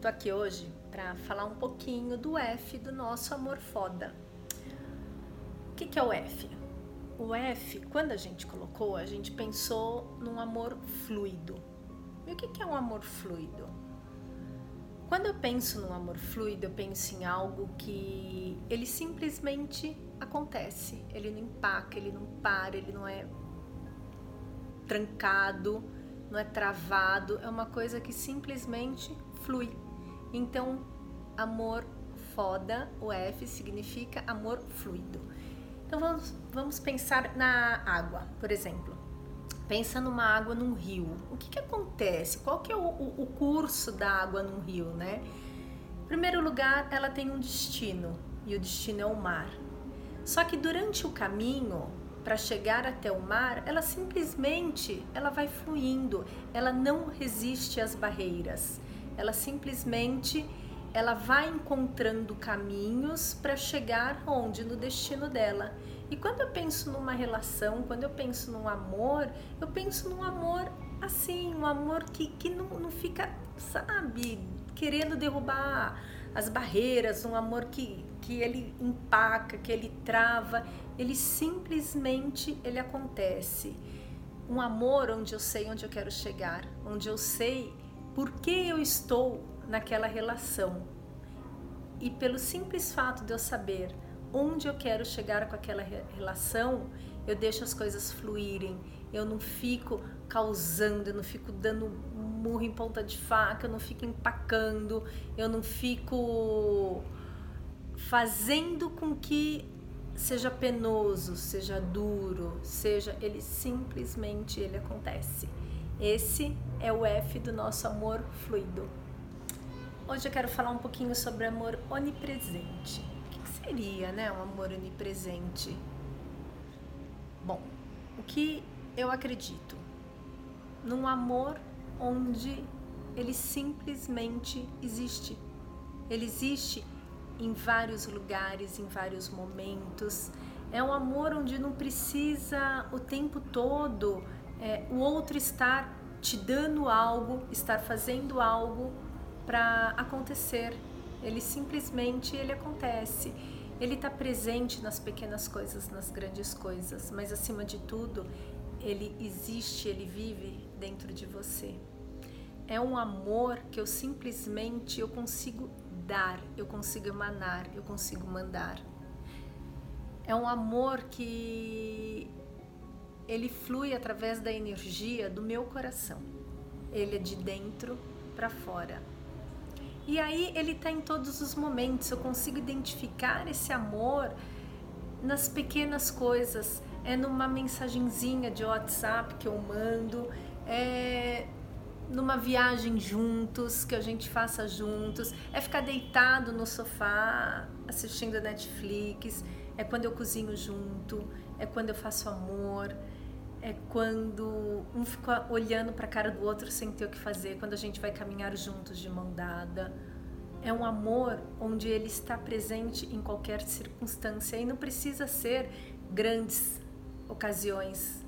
Tô aqui hoje para falar um pouquinho do F do nosso amor foda. O que, que é o F? O F, quando a gente colocou, a gente pensou num amor fluido. E o que, que é um amor fluido? Quando eu penso num amor fluido, eu penso em algo que ele simplesmente acontece. Ele não empaca, ele não para, ele não é trancado, não é travado. É uma coisa que simplesmente flui. Então, amor foda, o F significa amor fluido. Então vamos, vamos pensar na água, por exemplo. Pensa numa água num rio. O que, que acontece? Qual que é o, o, o curso da água num rio, né? Em primeiro lugar, ela tem um destino e o destino é o mar. Só que durante o caminho para chegar até o mar, ela simplesmente ela vai fluindo, ela não resiste às barreiras ela simplesmente ela vai encontrando caminhos para chegar onde no destino dela. E quando eu penso numa relação, quando eu penso num amor, eu penso num amor assim, um amor que, que não, não fica, sabe, querendo derrubar as barreiras, um amor que, que ele empaca, que ele trava, ele simplesmente ele acontece. Um amor onde eu sei onde eu quero chegar, onde eu sei por que eu estou naquela relação. E pelo simples fato de eu saber onde eu quero chegar com aquela relação, eu deixo as coisas fluírem. Eu não fico causando, eu não fico dando murro em ponta de faca, eu não fico empacando, eu não fico fazendo com que seja penoso, seja duro, seja ele simplesmente ele acontece. Esse é o F do nosso amor fluido. Hoje eu quero falar um pouquinho sobre amor onipresente. O que seria, né, um amor onipresente? Bom, o que eu acredito? Num amor onde ele simplesmente existe. Ele existe em vários lugares, em vários momentos. É um amor onde não precisa o tempo todo é, o outro estar te dando algo, estar fazendo algo para acontecer. Ele simplesmente ele acontece. Ele está presente nas pequenas coisas, nas grandes coisas, mas acima de tudo, ele existe, ele vive dentro de você. É um amor que eu simplesmente eu consigo dar, eu consigo emanar, eu consigo mandar. É um amor que ele flui através da energia do meu coração. Ele é de dentro para fora. E aí ele está em todos os momentos. Eu consigo identificar esse amor nas pequenas coisas. É numa mensagenzinha de WhatsApp que eu mando, é numa viagem juntos, que a gente faça juntos, é ficar deitado no sofá assistindo Netflix, é quando eu cozinho junto, é quando eu faço amor, é quando um fica olhando para a cara do outro sem ter o que fazer, quando a gente vai caminhar juntos de mão dada. É um amor onde ele está presente em qualquer circunstância e não precisa ser grandes ocasiões.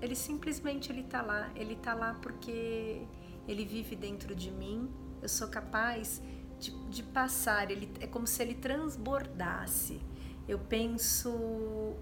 Ele simplesmente ele está lá, ele está lá porque ele vive dentro de mim. Eu sou capaz de, de passar. Ele é como se ele transbordasse. Eu penso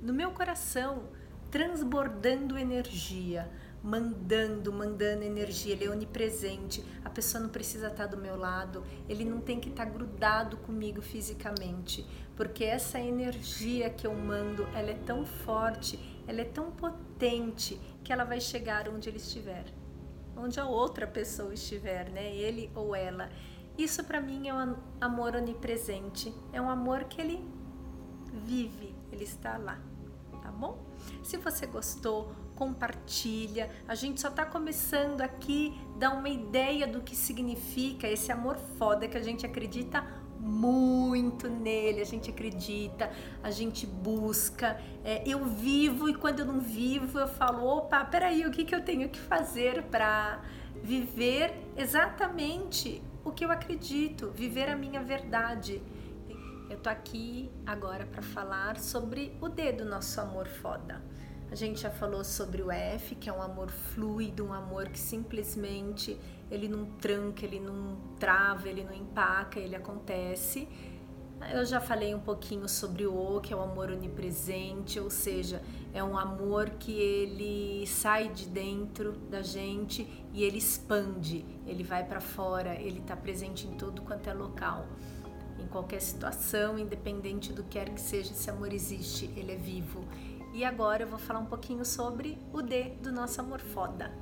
no meu coração transbordando energia, mandando, mandando energia. Ele é onipresente. A pessoa não precisa estar do meu lado, ele não tem que estar grudado comigo fisicamente, porque essa energia que eu mando, ela é tão forte, ela é tão potente que ela vai chegar onde ele estiver, onde a outra pessoa estiver, né? Ele ou ela. Isso para mim é um amor onipresente, é um amor que ele vive, ele está lá bom? Se você gostou, compartilha. A gente só tá começando aqui dar uma ideia do que significa esse amor foda que a gente acredita muito nele, a gente acredita, a gente busca. É, eu vivo e quando eu não vivo, eu falo: opa, peraí, o que, que eu tenho que fazer para viver exatamente o que eu acredito, viver a minha verdade? Eu tô aqui agora para falar sobre o D do nosso amor foda. A gente já falou sobre o F, que é um amor fluido, um amor que simplesmente ele não tranca, ele não trava, ele não empaca, ele acontece. Eu já falei um pouquinho sobre o O, que é o amor onipresente, ou seja, é um amor que ele sai de dentro da gente e ele expande, ele vai para fora, ele está presente em todo quanto é local. Em qualquer situação, independente do que quer que seja, esse amor existe, ele é vivo. E agora eu vou falar um pouquinho sobre o D do nosso amor foda.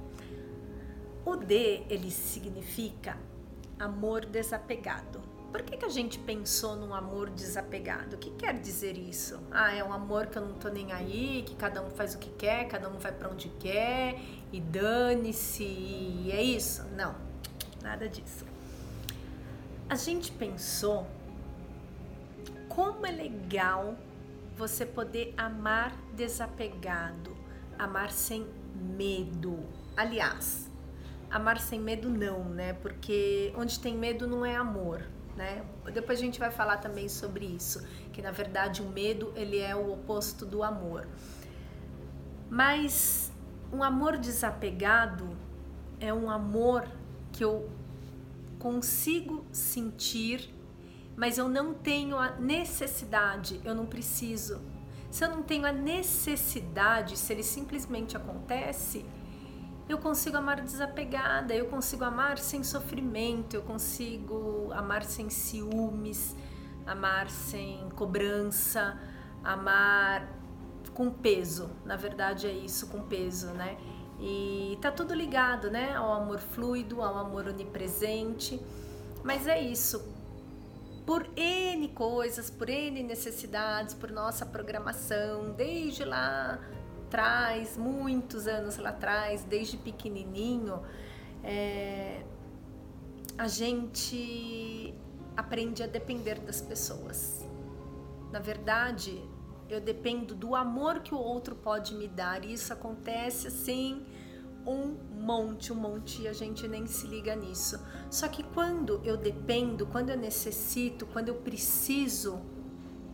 O D, ele significa amor desapegado. Por que, que a gente pensou num amor desapegado? O que quer dizer isso? Ah, é um amor que eu não tô nem aí, que cada um faz o que quer, cada um vai para onde quer e dane-se, e é isso? Não, nada disso. A gente pensou como é legal você poder amar desapegado, amar sem medo. Aliás, amar sem medo não, né? Porque onde tem medo não é amor né? Depois a gente vai falar também sobre isso, que na verdade o medo ele é o oposto do amor. Mas um amor desapegado é um amor que eu consigo sentir, mas eu não tenho a necessidade, eu não preciso. Se eu não tenho a necessidade, se ele simplesmente acontece, eu consigo amar desapegada, eu consigo amar sem sofrimento, eu consigo amar sem ciúmes, amar sem cobrança, amar com peso. Na verdade é isso, com peso, né? E tá tudo ligado, né, ao amor fluido, ao amor onipresente. Mas é isso. Por N coisas, por N necessidades, por nossa programação, desde lá atrás, muitos anos lá atrás, desde pequenininho, é, a gente aprende a depender das pessoas. Na verdade, eu dependo do amor que o outro pode me dar e isso acontece assim um monte, um monte e a gente nem se liga nisso. Só que quando eu dependo, quando eu necessito, quando eu preciso,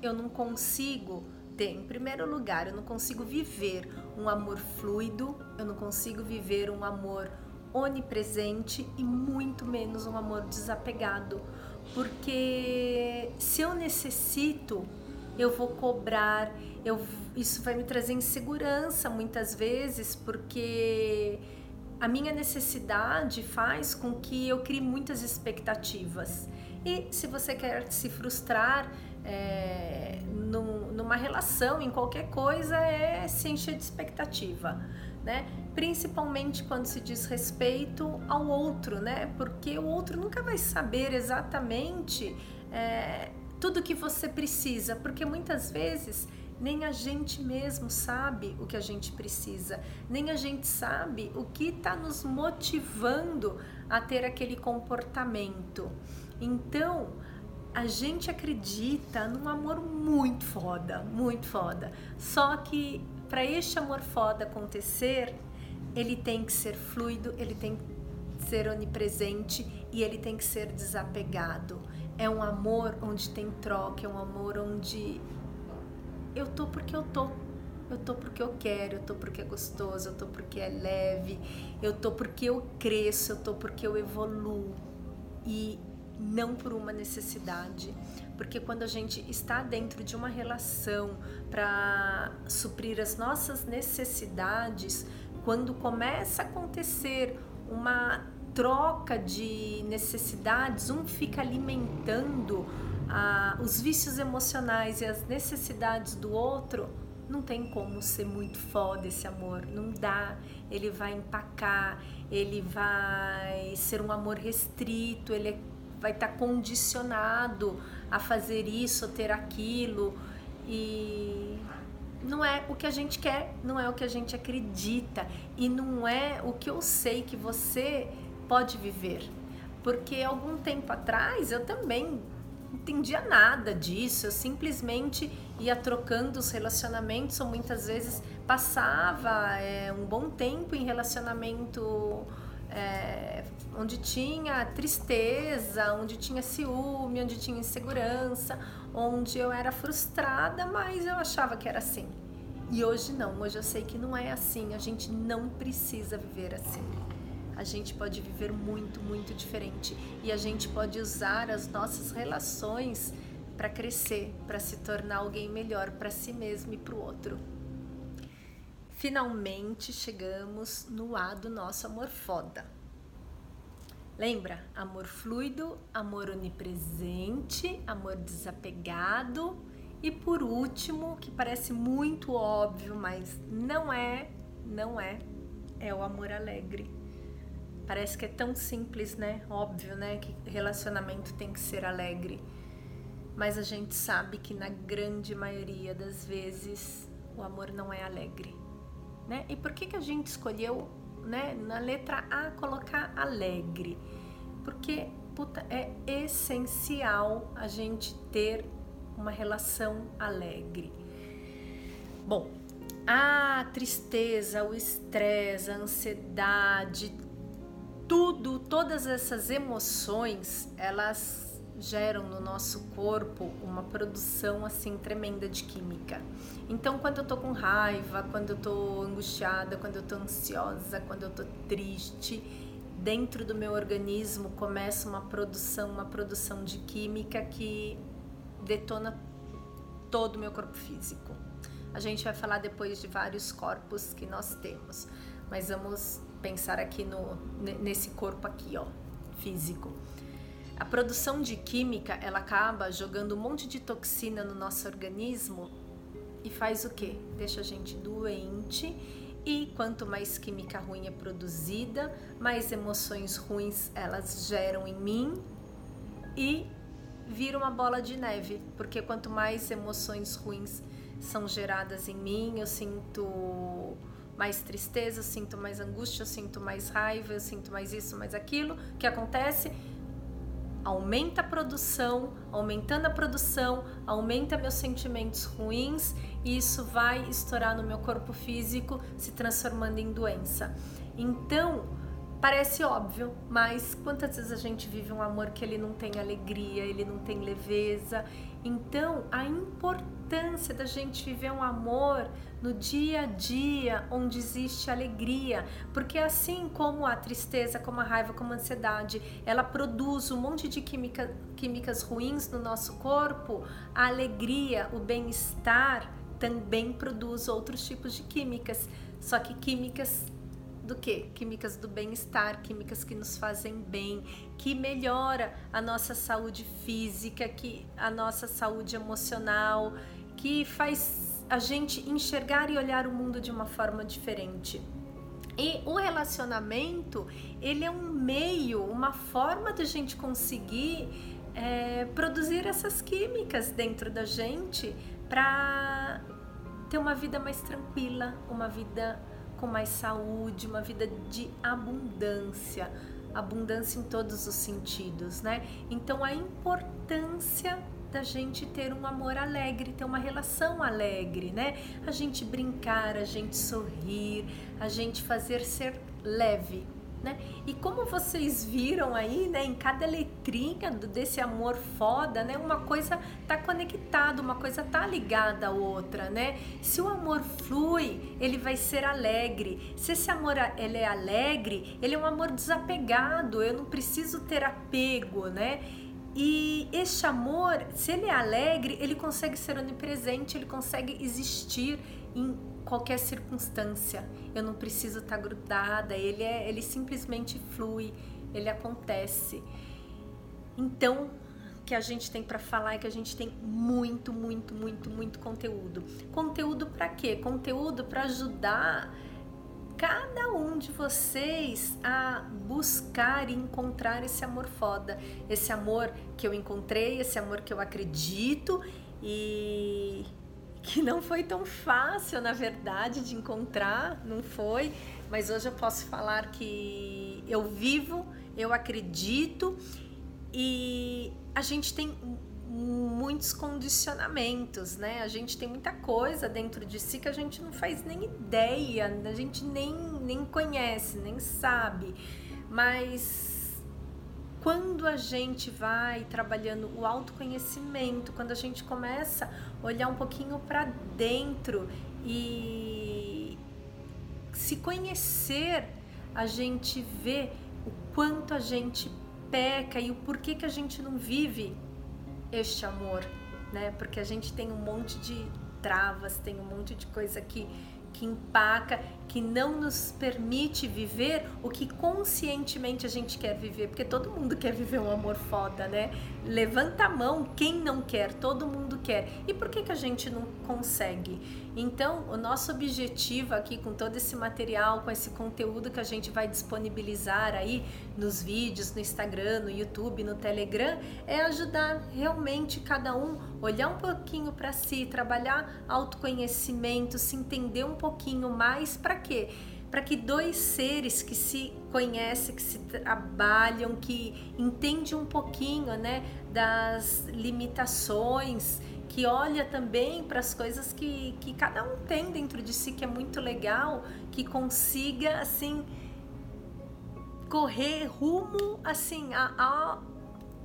eu não consigo ter. Em primeiro lugar, eu não consigo viver um amor fluido, eu não consigo viver um amor onipresente e muito menos um amor desapegado, porque se eu necessito, eu vou cobrar, eu, isso vai me trazer insegurança muitas vezes, porque a minha necessidade faz com que eu crie muitas expectativas. E se você quer se frustrar, é, num, numa relação, em qualquer coisa, é se encher de expectativa, né? Principalmente quando se diz respeito ao outro, né? Porque o outro nunca vai saber exatamente é, tudo que você precisa, porque muitas vezes nem a gente mesmo sabe o que a gente precisa, nem a gente sabe o que está nos motivando a ter aquele comportamento. Então, a gente acredita num amor muito foda, muito foda. Só que para este amor foda acontecer, ele tem que ser fluido, ele tem que ser onipresente e ele tem que ser desapegado. É um amor onde tem troca, é um amor onde eu tô porque eu tô. Eu tô porque eu quero, eu tô porque é gostoso, eu tô porque é leve, eu tô porque eu cresço, eu tô porque eu evoluo. E não por uma necessidade, porque quando a gente está dentro de uma relação para suprir as nossas necessidades, quando começa a acontecer uma troca de necessidades, um fica alimentando ah, os vícios emocionais e as necessidades do outro, não tem como ser muito foda esse amor, não dá. Ele vai empacar, ele vai ser um amor restrito, ele vai estar tá condicionado a fazer isso, ter aquilo e não é o que a gente quer, não é o que a gente acredita e não é o que eu sei que você pode viver. Porque algum tempo atrás eu também não entendia nada disso, eu simplesmente ia trocando os relacionamentos, ou muitas vezes passava é, um bom tempo em relacionamento é, onde tinha tristeza, onde tinha ciúme, onde tinha insegurança, onde eu era frustrada, mas eu achava que era assim. E hoje não, hoje eu sei que não é assim, a gente não precisa viver assim. A gente pode viver muito, muito diferente e a gente pode usar as nossas relações para crescer, para se tornar alguém melhor para si mesmo e para o outro. Finalmente chegamos no A do nosso amor foda. Lembra? Amor fluido, amor onipresente, amor desapegado e por último, que parece muito óbvio, mas não é, não é, é o amor alegre. Parece que é tão simples, né? Óbvio, né? Que relacionamento tem que ser alegre mas a gente sabe que na grande maioria das vezes o amor não é alegre, né? E por que que a gente escolheu, né, na letra A colocar alegre? Porque puta, é essencial a gente ter uma relação alegre. Bom, a tristeza, o estresse, a ansiedade, tudo, todas essas emoções, elas geram no nosso corpo uma produção assim tremenda de química. Então, quando eu tô com raiva, quando eu tô angustiada, quando eu tô ansiosa, quando eu tô triste, dentro do meu organismo começa uma produção, uma produção de química que detona todo o meu corpo físico. A gente vai falar depois de vários corpos que nós temos, mas vamos pensar aqui no nesse corpo aqui, ó, físico. A produção de química, ela acaba jogando um monte de toxina no nosso organismo e faz o quê? Deixa a gente doente e quanto mais química ruim é produzida, mais emoções ruins elas geram em mim e vira uma bola de neve, porque quanto mais emoções ruins são geradas em mim, eu sinto mais tristeza, sinto mais angústia, sinto mais raiva, sinto mais isso, mais aquilo. O que acontece? aumenta a produção, aumentando a produção, aumenta meus sentimentos ruins e isso vai estourar no meu corpo físico, se transformando em doença. Então, parece óbvio, mas quantas vezes a gente vive um amor que ele não tem alegria, ele não tem leveza? Então, a importância da gente viver um amor no dia a dia onde existe alegria, porque assim como a tristeza, como a raiva, como a ansiedade, ela produz um monte de química, químicas ruins no nosso corpo, a alegria, o bem-estar também produz outros tipos de químicas, só que químicas do que? Químicas do bem-estar, químicas que nos fazem bem, que melhora a nossa saúde física, que a nossa saúde emocional, que faz a gente enxergar e olhar o mundo de uma forma diferente. E o relacionamento, ele é um meio, uma forma de a gente conseguir é, produzir essas químicas dentro da gente para ter uma vida mais tranquila, uma vida com mais saúde, uma vida de abundância, abundância em todos os sentidos, né? Então a importância da gente ter um amor alegre, ter uma relação alegre, né? A gente brincar, a gente sorrir, a gente fazer ser leve, né? E como vocês viram aí, né, em cada letrinha desse amor foda, né, uma coisa tá conectada, uma coisa tá ligada à outra, né? Se o amor flui, ele vai ser alegre. Se esse amor ele é alegre, ele é um amor desapegado. Eu não preciso ter apego, né? E este amor, se ele é alegre, ele consegue ser onipresente, ele consegue existir em qualquer circunstância. Eu não preciso estar grudada, ele é, ele simplesmente flui, ele acontece. Então, o que a gente tem para falar é que a gente tem muito, muito, muito, muito conteúdo. Conteúdo para quê? Conteúdo para ajudar cada um de vocês a buscar e encontrar esse amor foda, esse amor que eu encontrei, esse amor que eu acredito e que não foi tão fácil, na verdade, de encontrar, não foi, mas hoje eu posso falar que eu vivo, eu acredito e a gente tem muitos condicionamentos, né? A gente tem muita coisa dentro de si que a gente não faz nem ideia, a gente nem, nem conhece, nem sabe. Mas quando a gente vai trabalhando o autoconhecimento, quando a gente começa a olhar um pouquinho para dentro E se conhecer, a gente vê o quanto a gente peca e o porquê que a gente não vive este amor, né? Porque a gente tem um monte de travas, tem um monte de coisa que que empaca, que não nos permite viver o que conscientemente a gente quer viver, porque todo mundo quer viver um amor foda, né? Levanta a mão, quem não quer, todo mundo quer. E por que que a gente não consegue? Então, o nosso objetivo aqui com todo esse material, com esse conteúdo que a gente vai disponibilizar aí nos vídeos, no Instagram, no YouTube, no Telegram, é ajudar realmente cada um olhar um pouquinho para si, trabalhar autoconhecimento, se entender um pouquinho mais para quê? Para que dois seres que se conhecem, que se trabalham, que entendem um pouquinho, né, das limitações, que olha também para as coisas que, que cada um tem dentro de si, que é muito legal, que consiga, assim, correr rumo, assim, a, a,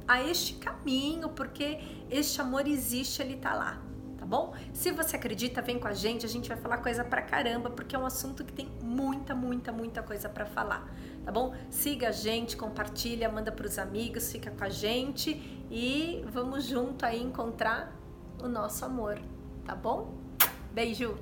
a este caminho, porque este amor existe, ele tá lá, tá bom? Se você acredita, vem com a gente, a gente vai falar coisa pra caramba, porque é um assunto que tem muita, muita, muita coisa para falar, tá bom? Siga a gente, compartilha, manda pros amigos, fica com a gente e vamos junto aí encontrar o nosso amor, tá bom? Beijo!